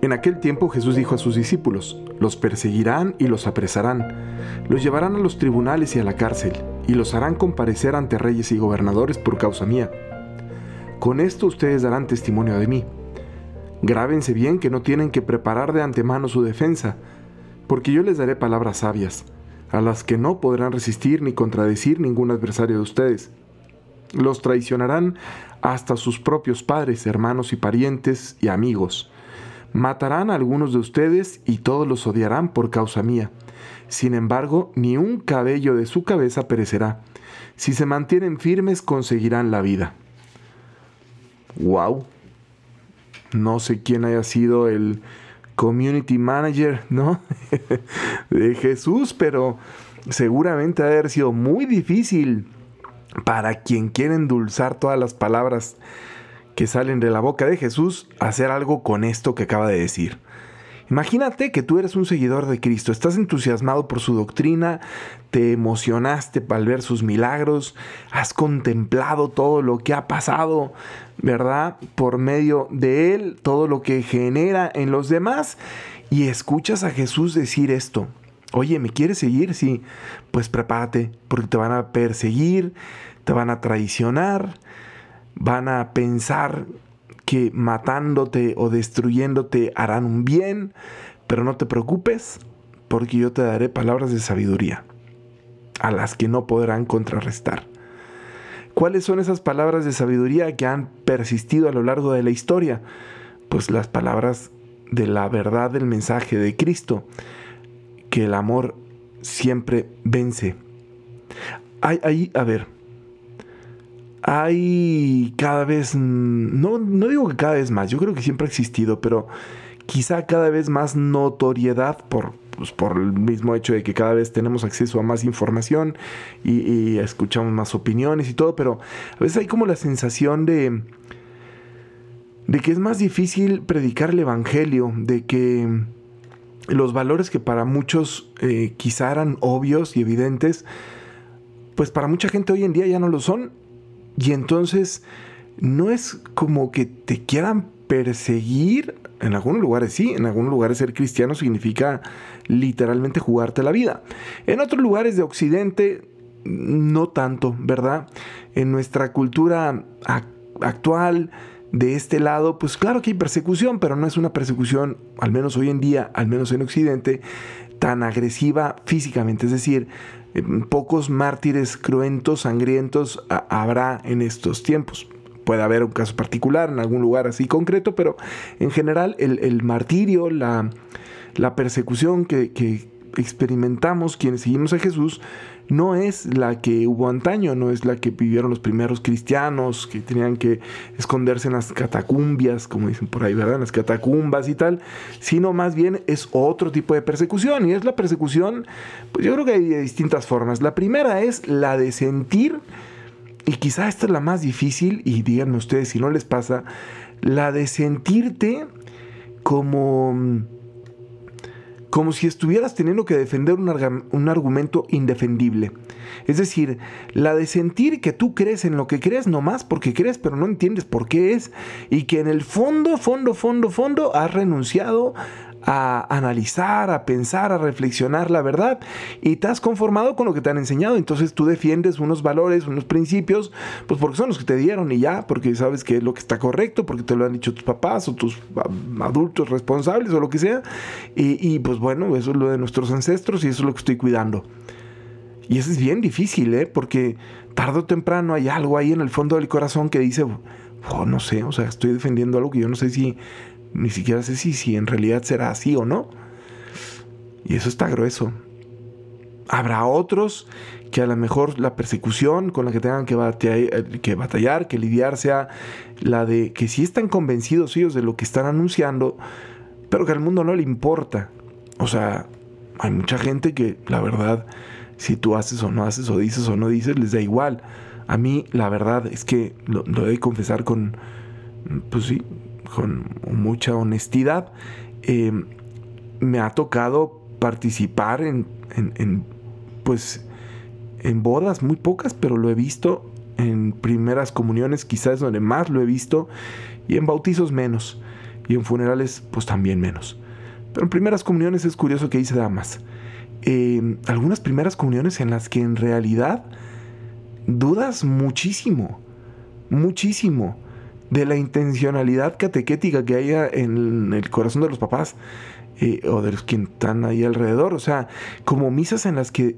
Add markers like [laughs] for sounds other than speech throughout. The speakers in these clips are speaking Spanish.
En aquel tiempo Jesús dijo a sus discípulos, los perseguirán y los apresarán, los llevarán a los tribunales y a la cárcel, y los harán comparecer ante reyes y gobernadores por causa mía. Con esto ustedes darán testimonio de mí. Grábense bien que no tienen que preparar de antemano su defensa, porque yo les daré palabras sabias, a las que no podrán resistir ni contradecir ningún adversario de ustedes. Los traicionarán hasta sus propios padres, hermanos y parientes y amigos Matarán a algunos de ustedes y todos los odiarán por causa mía. Sin embargo, ni un cabello de su cabeza perecerá. Si se mantienen firmes, conseguirán la vida. ¡Wow! No sé quién haya sido el community manager, ¿no? [laughs] de Jesús, pero seguramente ha haber sido muy difícil para quien quiere endulzar todas las palabras que salen de la boca de Jesús hacer algo con esto que acaba de decir. Imagínate que tú eres un seguidor de Cristo, estás entusiasmado por su doctrina, te emocionaste al ver sus milagros, has contemplado todo lo que ha pasado, ¿verdad? Por medio de Él, todo lo que genera en los demás, y escuchas a Jesús decir esto. Oye, ¿me quieres seguir? Sí, pues prepárate, porque te van a perseguir, te van a traicionar, van a pensar que matándote o destruyéndote harán un bien, pero no te preocupes, porque yo te daré palabras de sabiduría, a las que no podrán contrarrestar. ¿Cuáles son esas palabras de sabiduría que han persistido a lo largo de la historia? Pues las palabras de la verdad del mensaje de Cristo, que el amor siempre vence. Hay ahí, a ver, hay cada vez, no, no digo que cada vez más, yo creo que siempre ha existido, pero quizá cada vez más notoriedad por, pues, por el mismo hecho de que cada vez tenemos acceso a más información y, y, escuchamos más opiniones y todo, pero a veces hay como la sensación de, de que es más difícil predicar el Evangelio, de que los valores que para muchos eh, quizá eran obvios y evidentes, pues para mucha gente hoy en día ya no lo son y entonces no es como que te quieran perseguir. En algunos lugares sí, en algunos lugares ser cristiano significa literalmente jugarte la vida. En otros lugares de Occidente no tanto, ¿verdad? En nuestra cultura actual, de este lado, pues claro que hay persecución, pero no es una persecución, al menos hoy en día, al menos en Occidente, tan agresiva físicamente. Es decir, eh, pocos mártires cruentos, sangrientos habrá en estos tiempos. Puede haber un caso particular en algún lugar así concreto, pero en general el, martirio, la, persecución que, que experimentamos quienes seguimos a Jesús, no es la que hubo antaño, no es la que vivieron los primeros cristianos, que tenían que esconderse en las catacumbias, como dicen por ahí, ¿verdad? En las catacumbas y tal, sino más bien es otro tipo de persecución, y es la persecución, pues yo creo que hay de distintas formas. La primera es la de sentir, y quizá esta es la más difícil, y díganme ustedes si no les pasa, la de sentirte como como si estuvieras teniendo que defender un, argumento indefendible. Es decir, la de sentir que tú crees en lo que crees nomás porque crees, pero no entiendes por qué es, y que en el fondo, fondo, fondo, fondo has renunciado a analizar, a pensar, a reflexionar la verdad y te has conformado con lo que te han enseñado. Entonces tú defiendes unos valores, unos principios, pues porque son los que te dieron y ya, porque sabes que es lo que está correcto, porque te lo han dicho tus papás o tus adultos responsables o lo que sea. Y, pues bueno, eso es lo de nuestros ancestros y eso es lo que estoy cuidando. Y eso es bien difícil, ¿eh? Porque tarde o temprano hay algo ahí en el fondo del corazón que dice, oh, no sé, o sea, estoy defendiendo algo que yo no sé si ni siquiera sé si, si en realidad será así o no. Y eso está grueso. Habrá otros que a lo mejor la persecución con la que tengan que batallar, que, lidiar sea la de que si están convencidos ellos de lo que están anunciando, pero que al mundo no le importa. O sea, hay mucha gente que la verdad, si tú haces o no haces, o dices o no dices, les da igual. A mí la verdad es que lo, lo he de confesar con, pues sí, con mucha honestidad, eh, me ha tocado participar en, pues, en bodas, muy pocas, pero lo he visto, en primeras comuniones quizás donde más lo he visto, y en bautizos menos. y en funerales pues también menos. Pero en primeras comuniones es curioso que ahí se da más. Eh, algunas primeras comuniones en las que en realidad dudas muchísimo, muchísimo de la intencionalidad catequética que haya en el corazón de los papás eh, o de los que están ahí alrededor. O sea, como misas en las que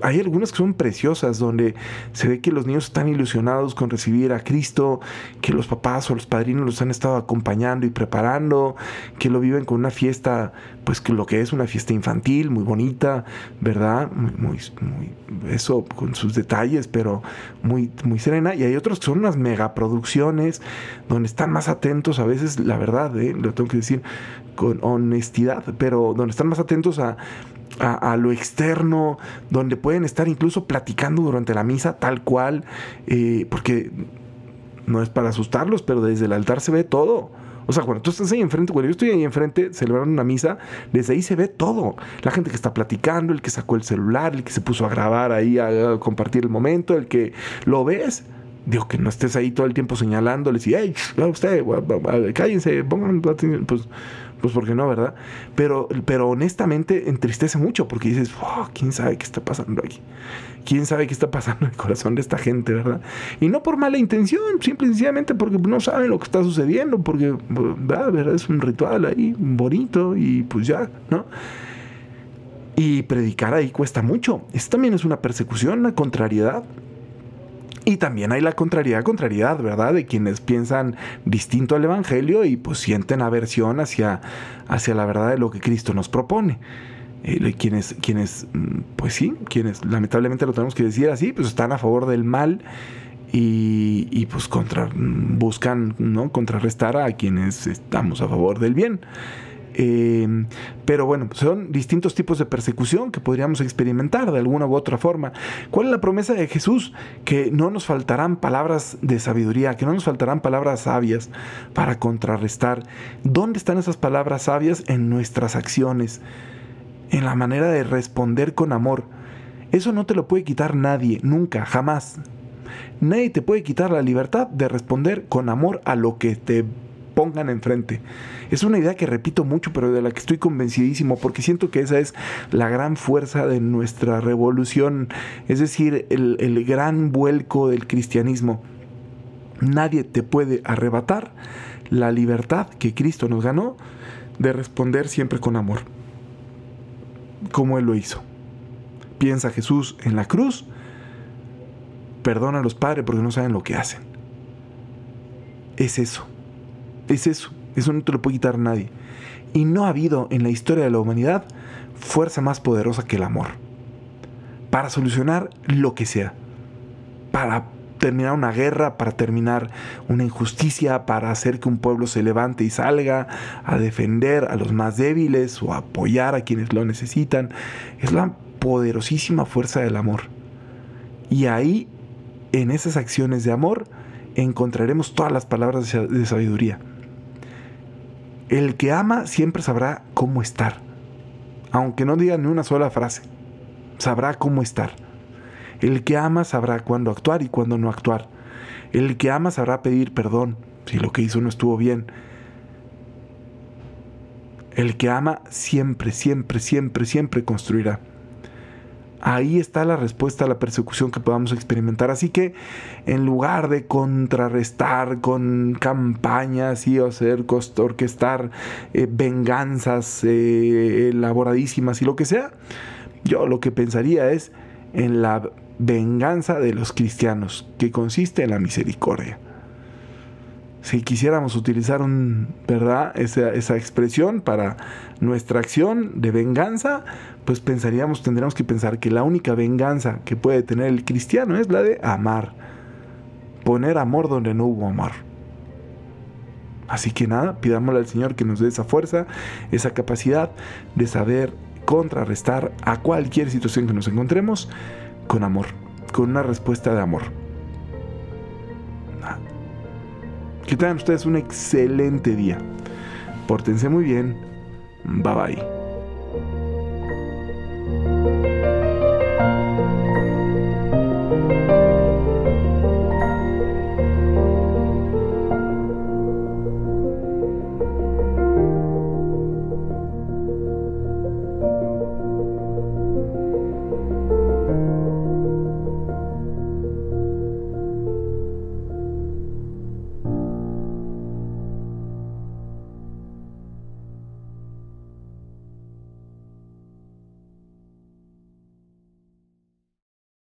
hay algunas que son preciosas, donde se ve que los niños están ilusionados con recibir a Cristo, que los papás o los padrinos los han estado acompañando y preparando, que lo viven con una fiesta, pues que lo que es una fiesta infantil, muy bonita, ¿verdad? Muy, muy, eso con sus detalles, pero muy, muy serena. Y hay otros que son unas megaproducciones, donde están más atentos, a veces, la verdad, ¿eh? lo tengo que decir con honestidad, pero donde están más atentos a a, lo externo, donde pueden estar incluso platicando durante la misa tal cual, eh, porque no es para asustarlos, pero desde el altar se ve todo. O sea, cuando tú estás ahí enfrente, cuando yo estoy ahí enfrente celebrando una misa, desde ahí se ve todo. La gente que está platicando, el que sacó el celular, el que se puso a grabar ahí, a, compartir el momento, el que lo ves. Digo, que no estés ahí todo el tiempo señalándoles y, hey, usted, cállense, pongan. Pues pues porque no, ¿verdad? Pero, pero honestamente entristece mucho porque dices, ¿quién sabe qué está pasando aquí? ¿Quién sabe qué está pasando en el corazón de esta gente, verdad? Y no por mala intención, simple y sencillamente porque no saben lo que está sucediendo, porque, ¿verdad? Es un ritual ahí bonito y pues ya, ¿no? Y predicar ahí cuesta mucho. Esto también es una persecución, una contrariedad. Y también hay la contrariedad, contrariedad, ¿verdad? De quienes piensan distinto al Evangelio y pues sienten aversión hacia, hacia la verdad de lo que Cristo nos propone. Eh, quienes, quienes, mm, pues sí, quienes lamentablemente lo tenemos que decir así, pues están a favor del mal y, y pues contra, mm, buscan ¿no? contrarrestar a quienes estamos a favor del bien. Em, pero bueno, son distintos tipos de persecución que podríamos experimentar de alguna u otra forma. ¿Cuál es la promesa de Jesús? Que no nos faltarán palabras de sabiduría, que no nos faltarán palabras sabias para contrarrestar. ¿Dónde están esas palabras sabias? En nuestras acciones, en la manera de responder con amor. Eso no te lo puede quitar nadie, nunca, jamás. Nadie te puede quitar la libertad de responder con amor a lo que te pongan enfrente. Es una idea que repito mucho, pero de la que estoy convencidísimo, porque siento que esa es la gran fuerza de nuestra revolución, es decir, el, el gran vuelco del cristianismo. Nadie te puede arrebatar la libertad que Cristo nos ganó de responder siempre con amor, como Él lo hizo. Piensa Jesús en la cruz, perdona a los padres porque no saben lo que hacen. Es eso. Es eso, eso no te lo puede quitar nadie. Y no ha habido en la historia de la humanidad fuerza más poderosa que el amor. Para solucionar lo que sea. Para terminar una guerra, para terminar una injusticia, para hacer que un pueblo se levante y salga a defender a los más débiles o apoyar a quienes lo necesitan. Es la poderosísima fuerza del amor. Y ahí, en esas acciones de amor, encontraremos todas las palabras de sabiduría. El que ama siempre sabrá cómo estar. Aunque no diga ni una sola frase, sabrá cómo estar. El que ama sabrá cuándo actuar y cuándo no actuar. El que ama sabrá pedir perdón si lo que hizo no estuvo bien. El que ama siempre, siempre, siempre, siempre construirá. Ahí está la respuesta a la persecución que podamos experimentar. Así que en lugar de contrarrestar con campañas y hacer orquestar eh, venganzas eh, elaboradísimas y lo que sea, yo lo que pensaría es en la venganza de los cristianos, que consiste en la misericordia si quisiéramos utilizar un, ¿verdad? Esa, expresión para nuestra acción de venganza, pues pensaríamos, tendríamos que pensar que la única venganza que puede tener el cristiano es la de amar. Poner amor donde no hubo amor. Así que nada, pidámosle al Señor que nos dé esa fuerza, esa capacidad de saber contrarrestar a cualquier situación que nos encontremos con amor, con una respuesta de amor. Que tengan ustedes un excelente día. Pórtense muy bien. Bye bye.